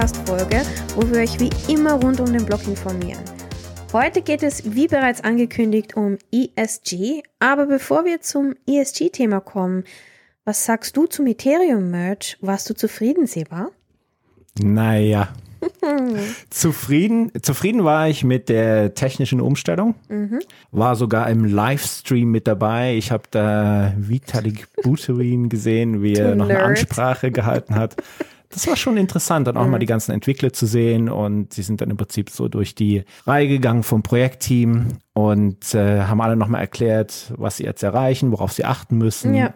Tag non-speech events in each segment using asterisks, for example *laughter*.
Podcast-Folge, wo wir euch wie immer rund um den Blog informieren. Heute geht es, wie bereits angekündigt, um ESG. Aber bevor wir zum ESG-Thema kommen, was sagst du zum Ethereum-Merch? Warst du zufrieden, Seba? Naja. *laughs* zufrieden, zufrieden war ich mit der technischen Umstellung. Mhm. War sogar im Livestream mit dabei. Ich habe da Vitalik Buterin gesehen, wie er noch eine Ansprache gehalten hat. *laughs* Das war schon interessant, dann auch mhm. mal die ganzen Entwickler zu sehen. Und sie sind dann im Prinzip so durch die Reihe gegangen vom Projektteam und äh, haben alle nochmal erklärt, was sie jetzt erreichen, worauf sie achten müssen. Ja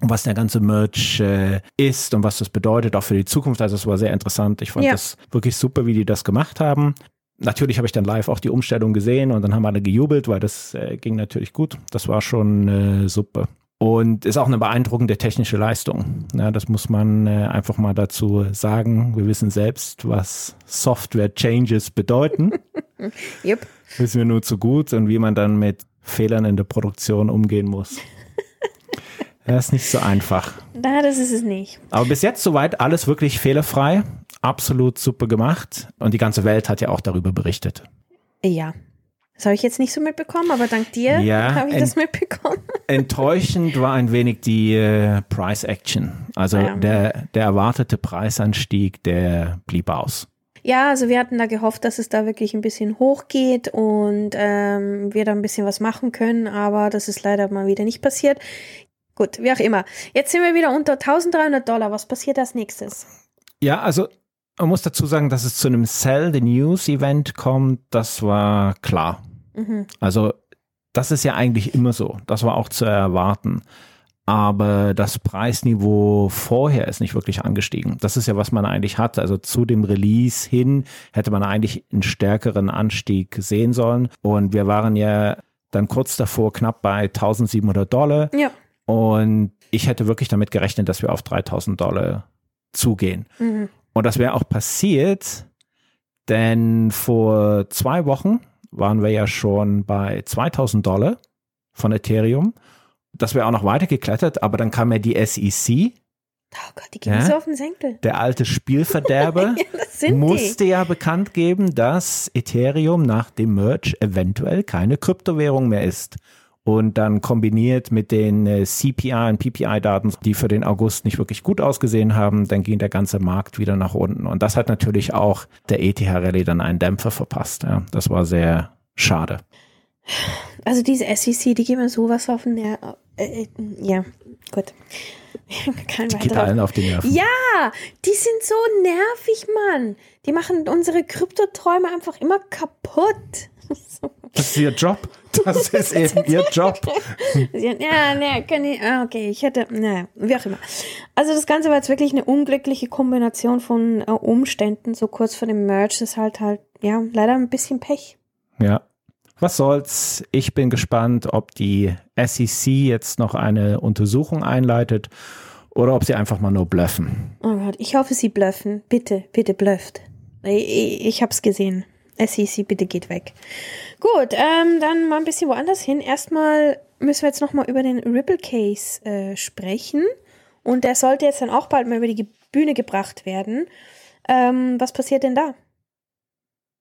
und was der ganze Merch äh, ist und was das bedeutet, auch für die Zukunft. Also es war sehr interessant. Ich fand ja. das wirklich super, wie die das gemacht haben. Natürlich habe ich dann live auch die Umstellung gesehen und dann haben alle gejubelt, weil das äh, ging natürlich gut. Das war schon äh, super. Und ist auch eine beeindruckende technische Leistung. Ja, das muss man äh, einfach mal dazu sagen. Wir wissen selbst, was Software-Changes bedeuten. *laughs* yep. Wissen wir nur zu gut und wie man dann mit Fehlern in der Produktion umgehen muss. *laughs* Das ist nicht so einfach. Na, das ist es nicht. Aber bis jetzt soweit alles wirklich fehlerfrei. Absolut super gemacht. Und die ganze Welt hat ja auch darüber berichtet. Ja. Das habe ich jetzt nicht so mitbekommen, aber dank dir ja, habe ich das mitbekommen. *laughs* Enttäuschend war ein wenig die äh, Price Action. Also ja. der, der erwartete Preisanstieg, der blieb aus. Ja, also wir hatten da gehofft, dass es da wirklich ein bisschen hochgeht und ähm, wir da ein bisschen was machen können, aber das ist leider mal wieder nicht passiert. Gut, wie auch immer. Jetzt sind wir wieder unter 1300 Dollar. Was passiert als nächstes? Ja, also man muss dazu sagen, dass es zu einem Sell the News Event kommt. Das war klar. Mhm. Also das ist ja eigentlich immer so. Das war auch zu erwarten. Aber das Preisniveau vorher ist nicht wirklich angestiegen. Das ist ja, was man eigentlich hat. Also zu dem Release hin hätte man eigentlich einen stärkeren Anstieg sehen sollen. Und wir waren ja dann kurz davor knapp bei 1700 Dollar. Ja. Und ich hätte wirklich damit gerechnet, dass wir auf 3000 Dollar zugehen. Mhm. Und das wäre auch passiert, denn vor zwei Wochen waren wir ja schon bei 2000 Dollar von Ethereum. Das wäre auch noch weiter geklettert, aber dann kam ja die SEC. Oh Gott, die gehen ja, so auf den Senkel. Der alte Spielverderber *laughs* ja, musste die. ja bekannt geben, dass Ethereum nach dem Merge eventuell keine Kryptowährung mehr ist und dann kombiniert mit den äh, CPI und PPI-Daten, die für den August nicht wirklich gut ausgesehen haben, dann ging der ganze Markt wieder nach unten. Und das hat natürlich auch der ETH-Rallye dann einen Dämpfer verpasst. Ja, das war sehr schade. Also diese SEC, die geben mir sowas auf den Nerv. Äh, äh, ja, gut. *laughs* Kein die geht allen auf die Nerven. Ja, die sind so nervig, Mann. Die machen unsere Kryptoträume einfach immer kaputt. *laughs* Das ist ihr Job. Das *laughs* ist eben ihr Job. ja, ne, kann ich, ah, okay, ich hätte, naja, wie auch immer. Also das Ganze war jetzt wirklich eine unglückliche Kombination von äh, Umständen, so kurz vor dem Merch, das ist halt halt, ja, leider ein bisschen Pech. Ja. Was soll's? Ich bin gespannt, ob die SEC jetzt noch eine Untersuchung einleitet oder ob sie einfach mal nur bluffen. Oh Gott, ich hoffe, sie bluffen. Bitte, bitte blufft. Ich, ich, ich hab's gesehen. SEC, bitte geht weg. Gut, ähm, dann mal ein bisschen woanders hin. Erstmal müssen wir jetzt nochmal über den Ripple Case äh, sprechen. Und der sollte jetzt dann auch bald mal über die Bühne gebracht werden. Ähm, was passiert denn da?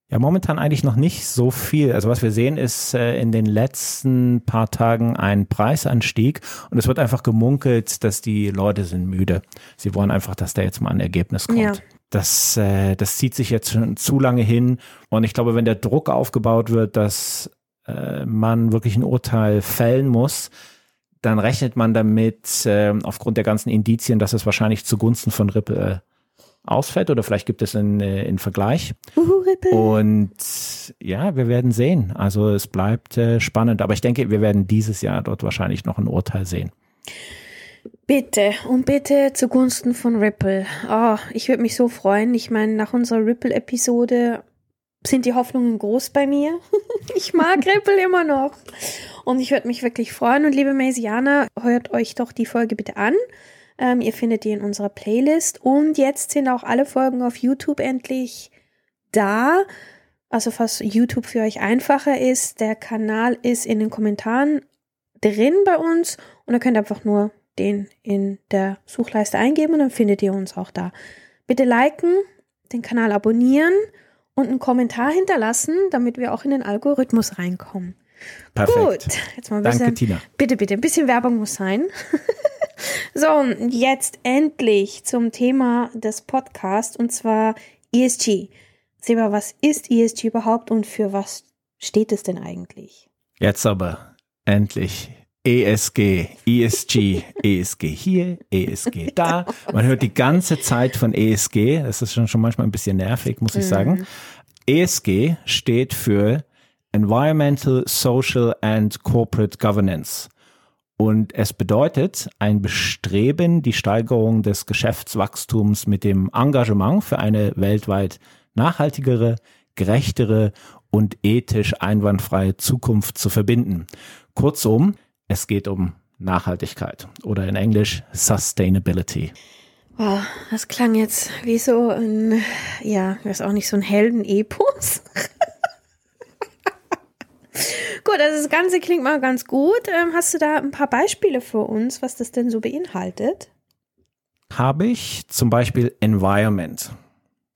Ja, momentan eigentlich noch nicht so viel. Also was wir sehen ist äh, in den letzten paar Tagen ein Preisanstieg und es wird einfach gemunkelt, dass die Leute sind müde. Sie wollen einfach, dass da jetzt mal ein Ergebnis kommt. Ja das, äh, das zieht sich jetzt schon zu lange hin. Und ich glaube, wenn der Druck aufgebaut wird, dass äh, man wirklich ein Urteil fällen muss, dann rechnet man damit, äh, aufgrund der ganzen Indizien, dass es wahrscheinlich zugunsten von Ripple äh, ausfällt oder vielleicht gibt es einen, äh, einen Vergleich. Uhu, Ripple. Und ja, wir werden sehen. Also es bleibt äh, spannend, aber ich denke, wir werden dieses Jahr dort wahrscheinlich noch ein Urteil sehen. Bitte und bitte zugunsten von Ripple. Oh, ich würde mich so freuen. Ich meine, nach unserer Ripple-Episode sind die Hoffnungen groß bei mir. *laughs* ich mag Ripple immer noch. Und ich würde mich wirklich freuen. Und liebe Maisianer, hört euch doch die Folge bitte an. Ähm, ihr findet die in unserer Playlist. Und jetzt sind auch alle Folgen auf YouTube endlich da. Also falls YouTube für euch einfacher ist, der Kanal ist in den Kommentaren drin bei uns und ihr könnt einfach nur den in der Suchleiste eingeben und dann findet ihr uns auch da. Bitte liken, den Kanal abonnieren und einen Kommentar hinterlassen, damit wir auch in den Algorithmus reinkommen. Perfekt. Gut, jetzt mal ein bisschen, Danke, Tina. Bitte, bitte, ein bisschen Werbung muss sein. *laughs* so, und jetzt endlich zum Thema des Podcasts und zwar ESG. Seba, was ist ESG überhaupt und für was steht es denn eigentlich? Jetzt aber endlich ESG, ESG, ESG hier, ESG da. *laughs* Man hört die ganze Zeit von ESG. Das ist schon, schon manchmal ein bisschen nervig, muss ich sagen. ESG steht für Environmental, Social and Corporate Governance. Und es bedeutet ein Bestreben, die Steigerung des Geschäftswachstums mit dem Engagement für eine weltweit nachhaltigere, gerechtere und ethisch einwandfreie Zukunft zu verbinden. Kurzum, es geht um Nachhaltigkeit oder in Englisch Sustainability. Wow, das klang jetzt wie so ein, ja, das ist auch nicht so ein Heldenepos. *laughs* gut, also das Ganze klingt mal ganz gut. Ähm, hast du da ein paar Beispiele für uns, was das denn so beinhaltet? Habe ich zum Beispiel Environment.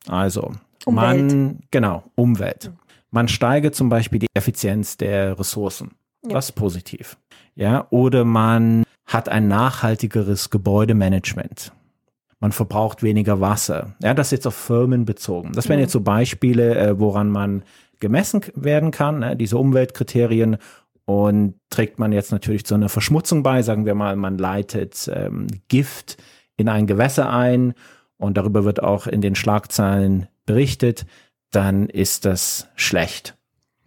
Also, Umwelt. man, genau, Umwelt. Man steige zum Beispiel die Effizienz der Ressourcen. Ja. Das ist positiv. Ja, oder man hat ein nachhaltigeres Gebäudemanagement. Man verbraucht weniger Wasser. Ja, das ist jetzt auf Firmen bezogen. Das wären jetzt so Beispiele, äh, woran man gemessen werden kann, ne, diese Umweltkriterien. Und trägt man jetzt natürlich zu einer Verschmutzung bei, sagen wir mal, man leitet ähm, Gift in ein Gewässer ein und darüber wird auch in den Schlagzeilen berichtet, dann ist das schlecht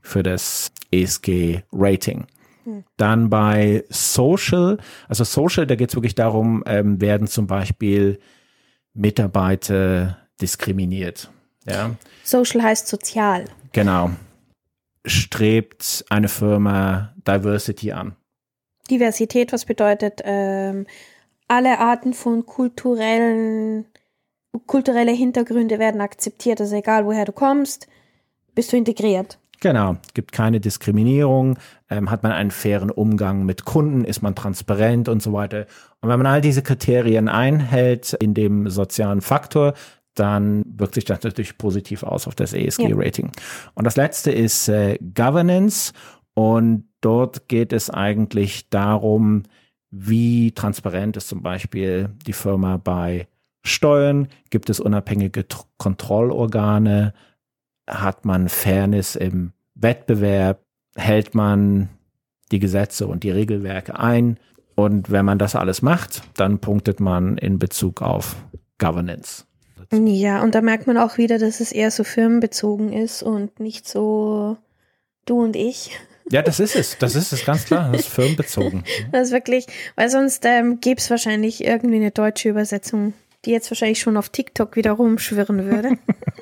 für das ESG-Rating. Dann bei Social, also Social, da geht es wirklich darum, ähm, werden zum Beispiel Mitarbeiter diskriminiert. Ja, Social heißt sozial. genau. Strebt eine Firma Diversity an? Diversität, was bedeutet ähm, alle Arten von kulturellen, kulturelle Hintergründe werden akzeptiert. Also egal woher du kommst, bist du integriert. Genau, gibt keine Diskriminierung, ähm, hat man einen fairen Umgang mit Kunden, ist man transparent und so weiter. Und wenn man all diese Kriterien einhält in dem sozialen Faktor, dann wirkt sich das natürlich positiv aus auf das ESG-Rating. Und das letzte ist äh, Governance. Und dort geht es eigentlich darum, wie transparent ist zum Beispiel die Firma bei Steuern, gibt es unabhängige Tr- Kontrollorgane, hat man Fairness im Wettbewerb, hält man die Gesetze und die Regelwerke ein. Und wenn man das alles macht, dann punktet man in Bezug auf Governance. Ja, und da merkt man auch wieder, dass es eher so firmenbezogen ist und nicht so du und ich. Ja, das ist es. Das ist es, ganz klar. Das ist firmenbezogen. *laughs* Das ist wirklich, weil sonst ähm, gäbe es wahrscheinlich irgendwie eine deutsche Übersetzung, die jetzt wahrscheinlich schon auf TikTok wieder rumschwirren würde. *laughs*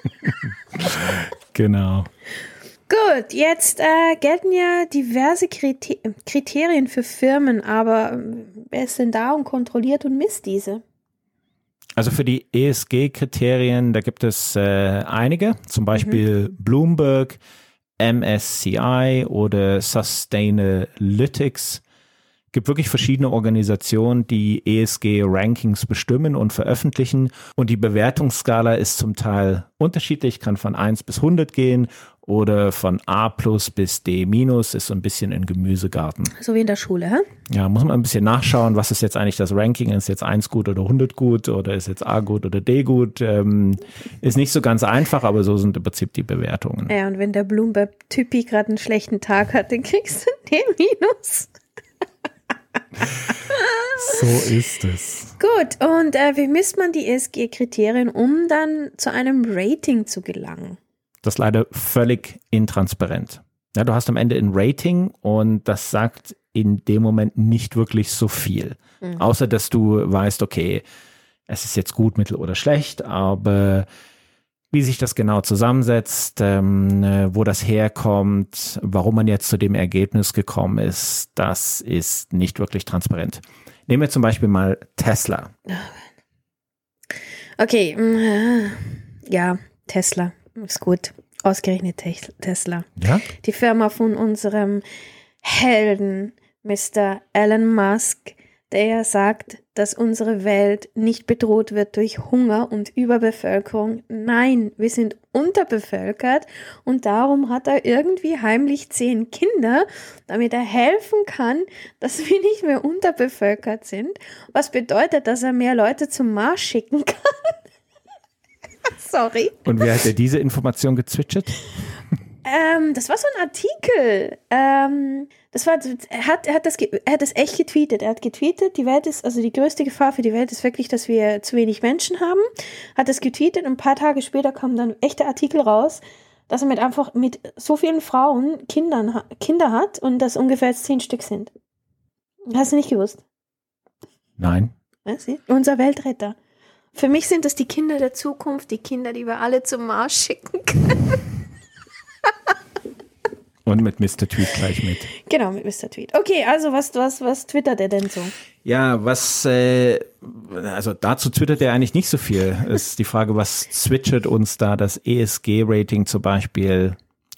Genau. Gut, jetzt äh, gelten ja diverse Kriter Kriterien für Firmen, aber ähm, wer ist denn da und kontrolliert und misst diese? Also für die ESG-Kriterien, da gibt es äh, einige, zum Beispiel Bloomberg, MSCI oder Sustainalytics. Gibt wirklich verschiedene Organisationen, die ESG-Rankings bestimmen und veröffentlichen. Und die Bewertungsskala ist zum Teil unterschiedlich, kann von 1 bis 100 gehen oder von A plus bis D minus, ist so ein bisschen ein Gemüsegarten. So wie in der Schule, hä? Ja, muss man ein bisschen nachschauen, was ist jetzt eigentlich das Ranking? Ist jetzt 1 gut oder 100 gut oder ist jetzt A gut oder D gut? Ähm, ist nicht so ganz einfach, aber so sind im Prinzip die Bewertungen. Ja, und wenn der Bloomberg-Typi gerade einen schlechten Tag hat, dann kriegst du *laughs* den Minus. *laughs* So ist es. Gut, und äh, wie misst man die ESG-Kriterien, um dann zu einem Rating zu gelangen? Das ist leider völlig intransparent. Ja, du hast am Ende ein Rating und das sagt in dem Moment nicht wirklich so viel. Außer dass du weißt, okay, es ist jetzt gut, mittel oder schlecht, aber wie sich das genau zusammensetzt, ähm, äh, wo das herkommt, warum man jetzt zu dem Ergebnis gekommen ist, das ist nicht wirklich transparent. Nehmen wir zum Beispiel mal Tesla. Okay, mm, äh, ja, Tesla ist gut. Ausgerechnet Te- Tesla. Ja? Die Firma von unserem Helden, Mr. Elon Musk, der sagt, dass unsere Welt nicht bedroht wird durch Hunger und Überbevölkerung. Nein, wir sind unterbevölkert und darum hat er irgendwie heimlich zehn Kinder, damit er helfen kann, *laughs* dass wir nicht mehr unterbevölkert sind. Was bedeutet, dass er mehr Leute zum Mars schicken kann. *laughs* Sorry. Und wer hat dir diese Information gezwitschert? *laughs* Ähm, das war so ein Artikel. Ähm, das war, er hat, er hat das, er hat das echt getweetet. Er hat getweetet, die Welt ist, also die größte Gefahr für die Welt ist wirklich, dass wir zu wenig Menschen haben. Hat das getweetet und ein paar Tage später kam dann echter Artikel raus, dass er mit einfach mit so vielen Frauen Kindern, Kinder hat und das ungefähr zehn Stück sind. Hast du nicht gewusst? Nein. Was? Unser Weltretter. Für mich sind das die Kinder der Zukunft, die Kinder, die wir alle zum Mars schicken können. Und mit Mr. Tweet gleich mit. *laughs* Genau, mit Mr. Tweet. Okay, also was, was, was twittert er denn so? Ja, was, äh, also dazu twittert er eigentlich nicht so viel. Ist die Frage, was zwitschert uns da das ESG-Rating zum Beispiel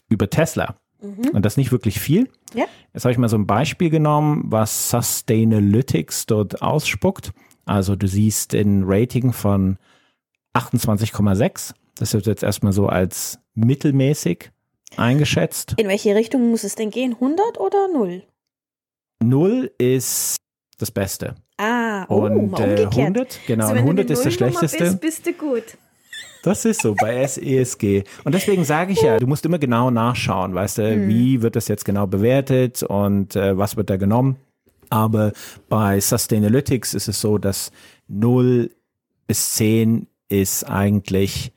über Tesla? Mhm. Und das nicht wirklich viel. Ja. Jetzt habe ich mal so ein Beispiel genommen, was Sustainalytics dort ausspuckt. Also du siehst ein Rating von 28,6. Das wird jetzt erstmal so als mittelmäßig eingeschätzt. In welche Richtung muss es denn gehen? 100 oder 0? 0 ist das Beste. Ah, oh, und äh, 100, genau, also, 100 ist das Schlechteste. Bist, bist du gut. Das ist so bei *laughs* SESG. Und deswegen sage ich ja, du musst immer genau nachschauen, weißt du, hm. wie wird das jetzt genau bewertet und äh, was wird da genommen. Aber bei Sustainalytics ist es so, dass 0 bis 10 ist eigentlich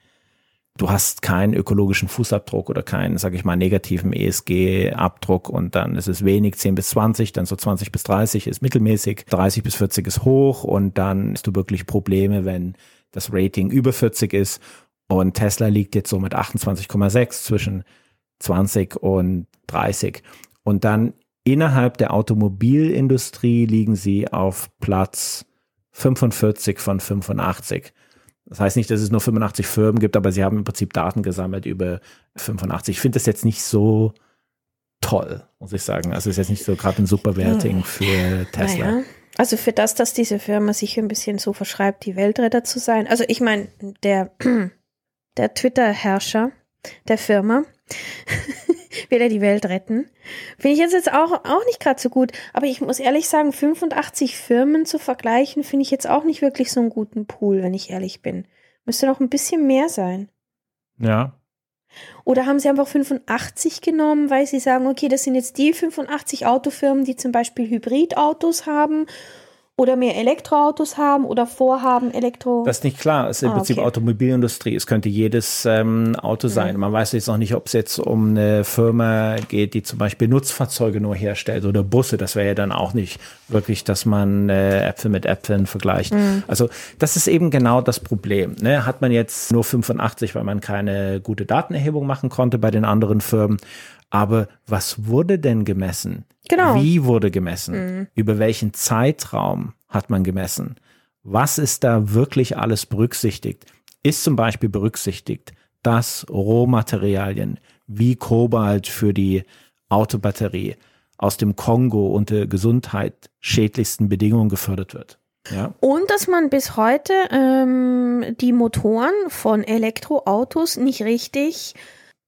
du hast keinen ökologischen Fußabdruck oder keinen, sage ich mal, negativen ESG-Abdruck und dann ist es wenig, 10 bis 20, dann so 20 bis 30 ist mittelmäßig, 30 bis 40 ist hoch und dann hast du wirklich Probleme, wenn das Rating über 40 ist und Tesla liegt jetzt so mit 28,6 zwischen 20 und 30 und dann innerhalb der Automobilindustrie liegen sie auf Platz 45 von 85. Das heißt nicht, dass es nur 85 Firmen gibt, aber sie haben im Prinzip Daten gesammelt über 85. Ich finde das jetzt nicht so toll, muss ich sagen. Also es ist jetzt nicht so gerade ein super Rating hm. für Tesla. Naja. Also für das, dass diese Firma sich ein bisschen so verschreibt, die Weltretter zu sein. Also ich meine, der, *clears throat* der Twitter-Herrscher der Firma will er die Welt retten. Finde ich jetzt, jetzt auch, auch nicht gerade so gut. Aber ich muss ehrlich sagen, 85 Firmen zu vergleichen, finde ich jetzt auch nicht wirklich so einen guten Pool, wenn ich ehrlich bin. Müsste noch ein bisschen mehr sein. Ja. Oder haben sie einfach 85 genommen, weil sie sagen, okay, das sind jetzt die 85 Autofirmen, die zum Beispiel Hybridautos haben oder mehr Elektroautos haben oder vorhaben, Elektro. Das ist nicht klar. Es ist im ah, Prinzip okay. Automobilindustrie. Es könnte jedes ähm, Auto sein. Mhm. Man weiß jetzt noch nicht, ob es jetzt um eine Firma geht, die zum Beispiel Nutzfahrzeuge nur herstellt oder Busse. Das wäre ja dann auch nicht wirklich, dass man äh, Äpfel mit Äpfeln vergleicht. Mhm. Also das ist eben genau das Problem. Ne? Hat man jetzt nur 85, weil man keine gute Datenerhebung machen konnte bei den anderen Firmen. Aber was wurde denn gemessen? Genau. Wie wurde gemessen? Mhm. Über welchen Zeitraum hat man gemessen? Was ist da wirklich alles berücksichtigt? Ist zum Beispiel berücksichtigt, dass Rohmaterialien wie Kobalt für die Autobatterie aus dem Kongo unter gesundheitsschädlichsten Bedingungen gefördert wird? Ja. Und dass man bis heute ähm, die Motoren von Elektroautos nicht richtig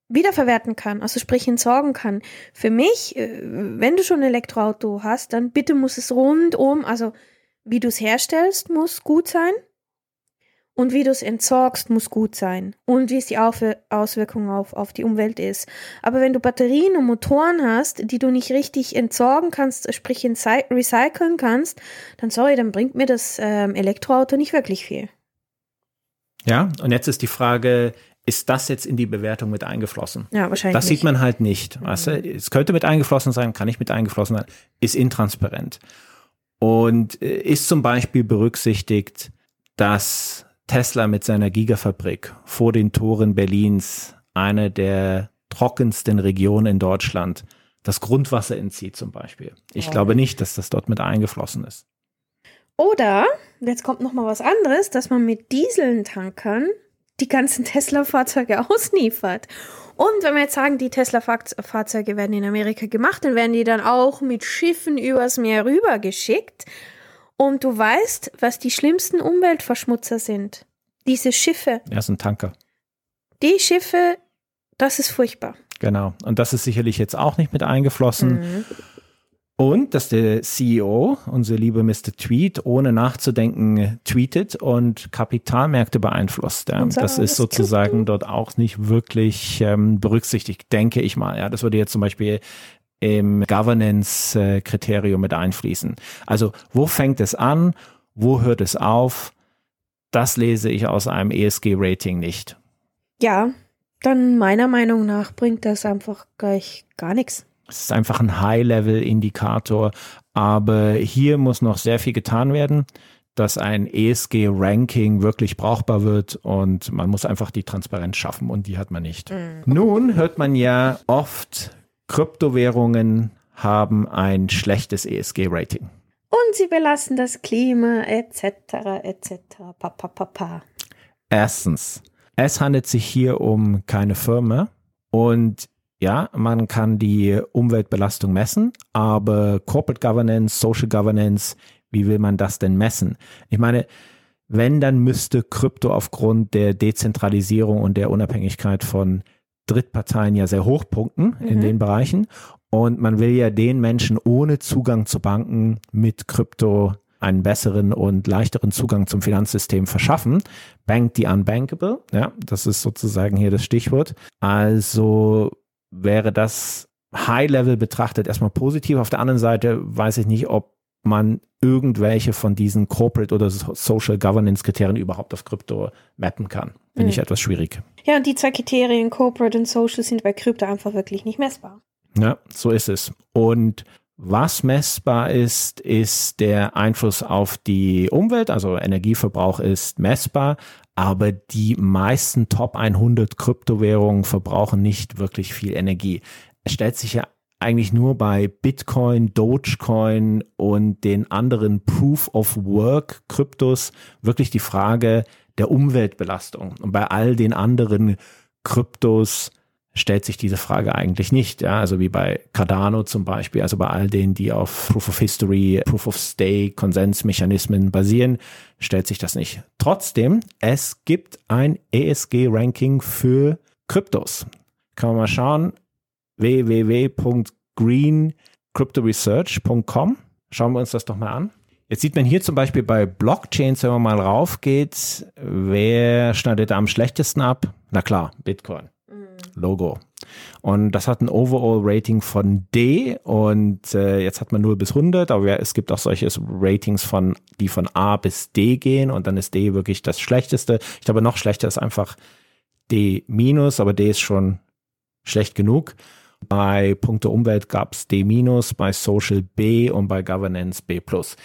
wiederverwerten kann, also sprich entsorgen kann. Für mich, äh, wenn du schon ein Elektroauto hast, dann bitte muss es rundum, also wie du es herstellst, muss gut sein. Und wie du es entsorgst, muss gut sein. Und wie es die Auswirkung auf, auf die Umwelt ist. Aber wenn du Batterien und Motoren hast, die du nicht richtig entsorgen kannst, sprich recyceln kannst, dann sorry, dann bringt mir das ähm, Elektroauto nicht wirklich viel. Ja, und jetzt ist die Frage, ist das jetzt in die Bewertung mit eingeflossen? Ja, wahrscheinlich. Das sieht man halt nicht. Weißt du? Es könnte mit eingeflossen sein, kann nicht mit eingeflossen sein, ist intransparent. Und äh, ist zum Beispiel berücksichtigt, dass Tesla mit seiner Gigafabrik vor den Toren Berlins, eine der trockensten Regionen in Deutschland, das Grundwasser entzieht zum Beispiel. Ich ja. glaube nicht, dass das dort mit eingeflossen ist. Oder, jetzt kommt noch mal was anderes, dass man mit Dieseltankern die ganzen Tesla-Fahrzeuge *laughs* ausliefert. Und wenn wir jetzt sagen, die Tesla-Fahrzeuge werden in Amerika gemacht, dann werden die dann auch mit Schiffen übers Meer rüber geschickt. Und du weißt, was die schlimmsten Umweltverschmutzer sind. Diese Schiffe. Ja, ein Tanker. Die Schiffe, das ist furchtbar. Genau. Und das ist sicherlich jetzt auch nicht mit eingeflossen. Mhm. Und dass der CEO, unser lieber Mr. Tweet, ohne nachzudenken tweetet und Kapitalmärkte beeinflusst. Ja. Das ist sozusagen dort auch nicht wirklich ähm, berücksichtigt, denke ich mal. Ja, das würde jetzt zum Beispiel im Governance-Kriterium mit einfließen. Also wo fängt es an? Wo hört es auf? Das lese ich aus einem ESG-Rating nicht. Ja, dann meiner Meinung nach bringt das einfach gleich gar nichts. Es ist einfach ein High-Level-Indikator, aber hier muss noch sehr viel getan werden, dass ein ESG-Ranking wirklich brauchbar wird und man muss einfach die Transparenz schaffen und die hat man nicht. Mhm. Nun hört man ja oft, Kryptowährungen haben ein schlechtes ESG-Rating. Und sie belasten das Klima etc. etc. Pa, pa, pa, pa. Erstens, es handelt sich hier um keine Firma und ja, man kann die Umweltbelastung messen, aber Corporate Governance, Social Governance, wie will man das denn messen? Ich meine, wenn, dann müsste Krypto aufgrund der Dezentralisierung und der Unabhängigkeit von Drittparteien ja sehr hoch punkten mhm. in den Bereichen. Und man will ja den Menschen ohne Zugang zu Banken mit Krypto einen besseren und leichteren Zugang zum Finanzsystem verschaffen. Bank the unbankable, ja, das ist sozusagen hier das Stichwort. Also wäre das High-Level betrachtet erstmal positiv. Auf der anderen Seite weiß ich nicht, ob man irgendwelche von diesen Corporate oder Social Governance Kriterien überhaupt auf Krypto mappen kann. Finde mhm. ich etwas schwierig. Ja, und die zwei Kriterien, Corporate und Social, sind bei Krypto einfach wirklich nicht messbar. Ja, so ist es. Und was messbar ist, ist der Einfluss auf die Umwelt, also Energieverbrauch ist messbar, aber die meisten Top 100 Kryptowährungen verbrauchen nicht wirklich viel Energie. Es stellt sich ja eigentlich nur bei Bitcoin, Dogecoin und den anderen Proof of Work Kryptos wirklich die Frage der Umweltbelastung. Und bei all den anderen Kryptos stellt sich diese Frage eigentlich nicht. Ja, also wie bei Cardano zum Beispiel, also bei all denen, die auf Proof of History, Proof of Stake, Konsensmechanismen basieren, stellt sich das nicht. Trotzdem, es gibt ein ESG-Ranking für Kryptos. Kann man mal schauen, www.greencryptoresearch.com. Schauen wir uns das doch mal an. Jetzt sieht man hier zum Beispiel bei Blockchains, wenn man mal raufgeht, wer schneidet da am schlechtesten ab? Na klar, Bitcoin. Logo. Und das hat ein Overall-Rating von D und äh, jetzt hat man 0 bis 100, aber es gibt auch solche Ratings von, die von A bis D gehen und dann ist D wirklich das Schlechteste. Ich glaube, noch schlechter ist einfach D minus, aber D ist schon schlecht genug. Bei Punkte Umwelt gab es D minus, bei Social B und bei Governance B plus.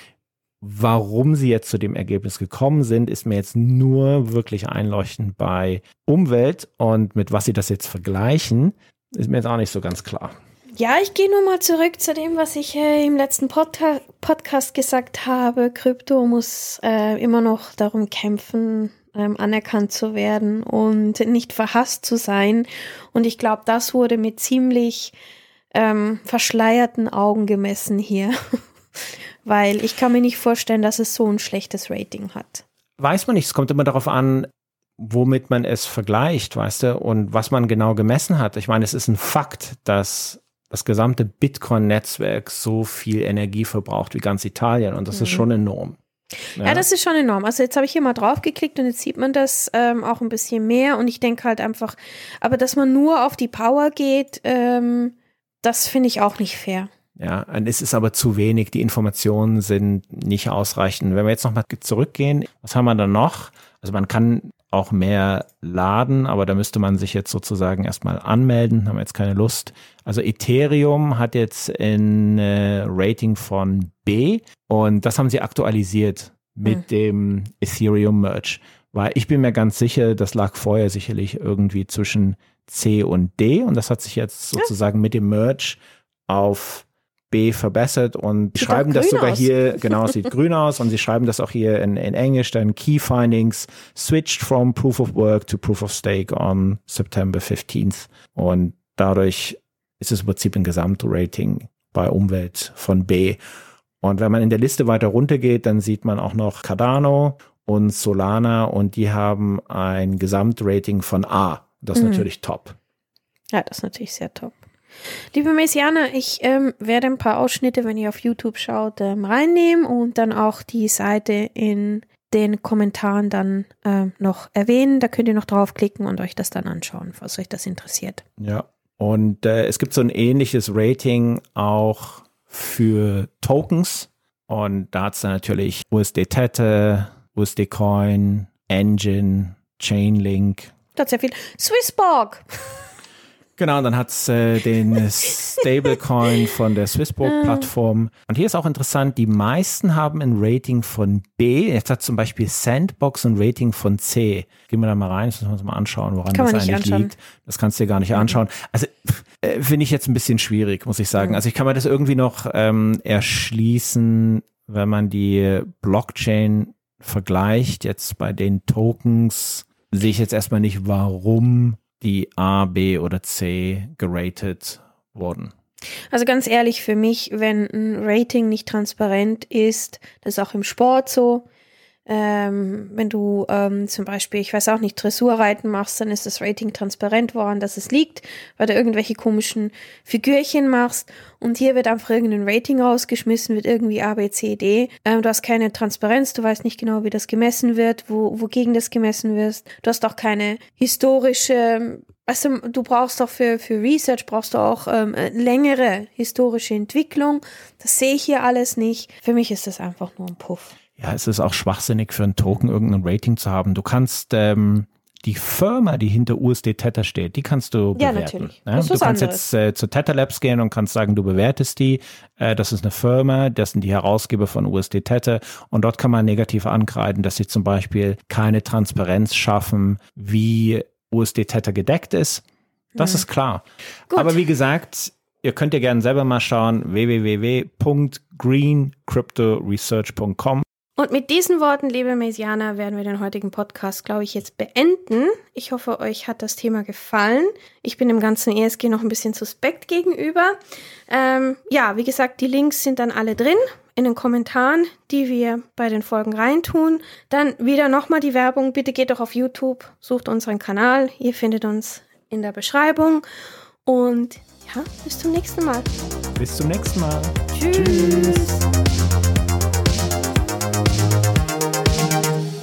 Warum sie jetzt zu dem Ergebnis gekommen sind, ist mir jetzt nur wirklich einleuchtend bei Umwelt und mit was sie das jetzt vergleichen, ist mir jetzt auch nicht so ganz klar. Ja, ich gehe nur mal zurück zu dem, was ich äh, im letzten Podca Podcast gesagt habe. Krypto muss äh, immer noch darum kämpfen, ähm, anerkannt zu werden und nicht verhasst zu sein. Und ich glaube, das wurde mit ziemlich ähm, verschleierten Augen gemessen hier. *laughs* weil ich kann mir nicht vorstellen, dass es so ein schlechtes Rating hat. Weiß man nicht, es kommt immer darauf an, womit man es vergleicht, weißt du, und was man genau gemessen hat. Ich meine, es ist ein Fakt, dass das gesamte Bitcoin-Netzwerk so viel Energie verbraucht wie ganz Italien und das mhm. ist schon enorm. Ja. ja. das ist schon enorm. Also jetzt habe ich hier mal draufgeklickt und jetzt sieht man das ähm, auch ein bisschen mehr und ich denke halt einfach, aber dass man nur auf die Power geht, ähm, das finde ich auch nicht fair. Ja, es ist aber zu wenig. Die Informationen sind nicht ausreichend. Wenn wir jetzt nochmal zurückgehen, was haben wir da noch? Also man kann auch mehr laden, aber da müsste man sich jetzt sozusagen erstmal anmelden, haben wir jetzt keine Lust. Also Ethereum hat jetzt ein äh, Rating von B und das haben sie aktualisiert mit hm. dem Ethereum Merge. Weil ich bin mir ganz sicher, das lag vorher sicherlich irgendwie zwischen C und D und das hat sich jetzt sozusagen mit dem Merge auf B verbessert und sieht schreiben das sogar aus. hier, *laughs* genau, sieht grün aus und sie schreiben das auch hier in, in Englisch, dann Key Findings switched from Proof of Work to Proof of Stake on September 15th und dadurch ist es im Prinzip ein Gesamtrating bei Umwelt von B Und wenn man in der Liste weiter runter geht, dann sieht man auch noch Cardano und Solana und die haben ein Gesamtrating von A. Das ist mhm. natürlich top. Ja, das ist natürlich sehr top. Liebe Messianer, ich ähm, werde ein paar Ausschnitte, wenn ihr auf YouTube schaut, ähm, reinnehmen und dann auch die Seite in den Kommentaren dann äh, noch erwähnen. Da könnt ihr noch draufklicken und euch das dann anschauen, falls euch das interessiert. Ja, und äh, es gibt so ein ähnliches Rating auch für Tokens. Und da hat es dann natürlich USD Tete, USD Coin, Engine, Chainlink. Das ist ja viel. Swissborg! *laughs* Genau, dann hat es äh, den *laughs* Stablecoin von der Swissborg-Plattform. Und hier ist auch interessant, die meisten haben ein Rating von B. Jetzt hat zum Beispiel Sandbox ein Rating von C. Gehen wir da mal rein, das müssen wir uns mal anschauen, woran Kann das eigentlich anschauen. liegt. Das kannst du dir gar nicht anschauen. Also äh, finde ich jetzt ein bisschen schwierig, muss ich sagen. Mhm. Also ich kann mir das irgendwie noch ähm, erschließen, wenn man die Blockchain vergleicht. Jetzt bei den Tokens sehe ich jetzt erstmal nicht, warum die A, B oder C geratet wurden? Also ganz ehrlich, für mich, wenn ein Rating nicht transparent ist, das ist auch im Sport so, ähm, wenn du ähm, zum Beispiel, ich weiß auch nicht, Dressurreiten machst, dann ist das Rating transparent, woran das es liegt, weil du irgendwelche komischen Figürchen machst und hier wird einfach irgendein Rating rausgeschmissen, wird irgendwie A, B, C, D. Ähm, du hast keine Transparenz, du weißt nicht genau, wie das gemessen wird, wo, wogegen das gemessen wird. Du hast auch keine historische also du brauchst doch für, für Research brauchst du auch ähm, längere historische Entwicklung. Das sehe ich hier alles nicht. Für mich ist das einfach nur ein Puff ja, es ist auch schwachsinnig für einen Token irgendein Rating zu haben. Du kannst ähm, die Firma, die hinter USD Tether steht, die kannst du ja, bewerten. Natürlich. Ja, du kannst anderes. jetzt äh, zu Tether Labs gehen und kannst sagen, du bewertest die. Äh, das ist eine Firma, das sind die Herausgeber von USD Tether und dort kann man negativ ankreiden, dass sie zum Beispiel keine Transparenz schaffen, wie USD Tether gedeckt ist. Das hm. ist klar. Gut. Aber wie gesagt, ihr könnt ja gerne selber mal schauen, www.greencryptoresearch.com und mit diesen Worten, liebe Mesianer, werden wir den heutigen Podcast, glaube ich, jetzt beenden. Ich hoffe, euch hat das Thema gefallen. Ich bin dem ganzen ESG noch ein bisschen suspekt gegenüber. Ähm, ja, wie gesagt, die Links sind dann alle drin in den Kommentaren, die wir bei den Folgen reintun. Dann wieder nochmal die Werbung. Bitte geht doch auf YouTube, sucht unseren Kanal. Ihr findet uns in der Beschreibung. Und ja, bis zum nächsten Mal. Bis zum nächsten Mal. Tschüss. Tschüss.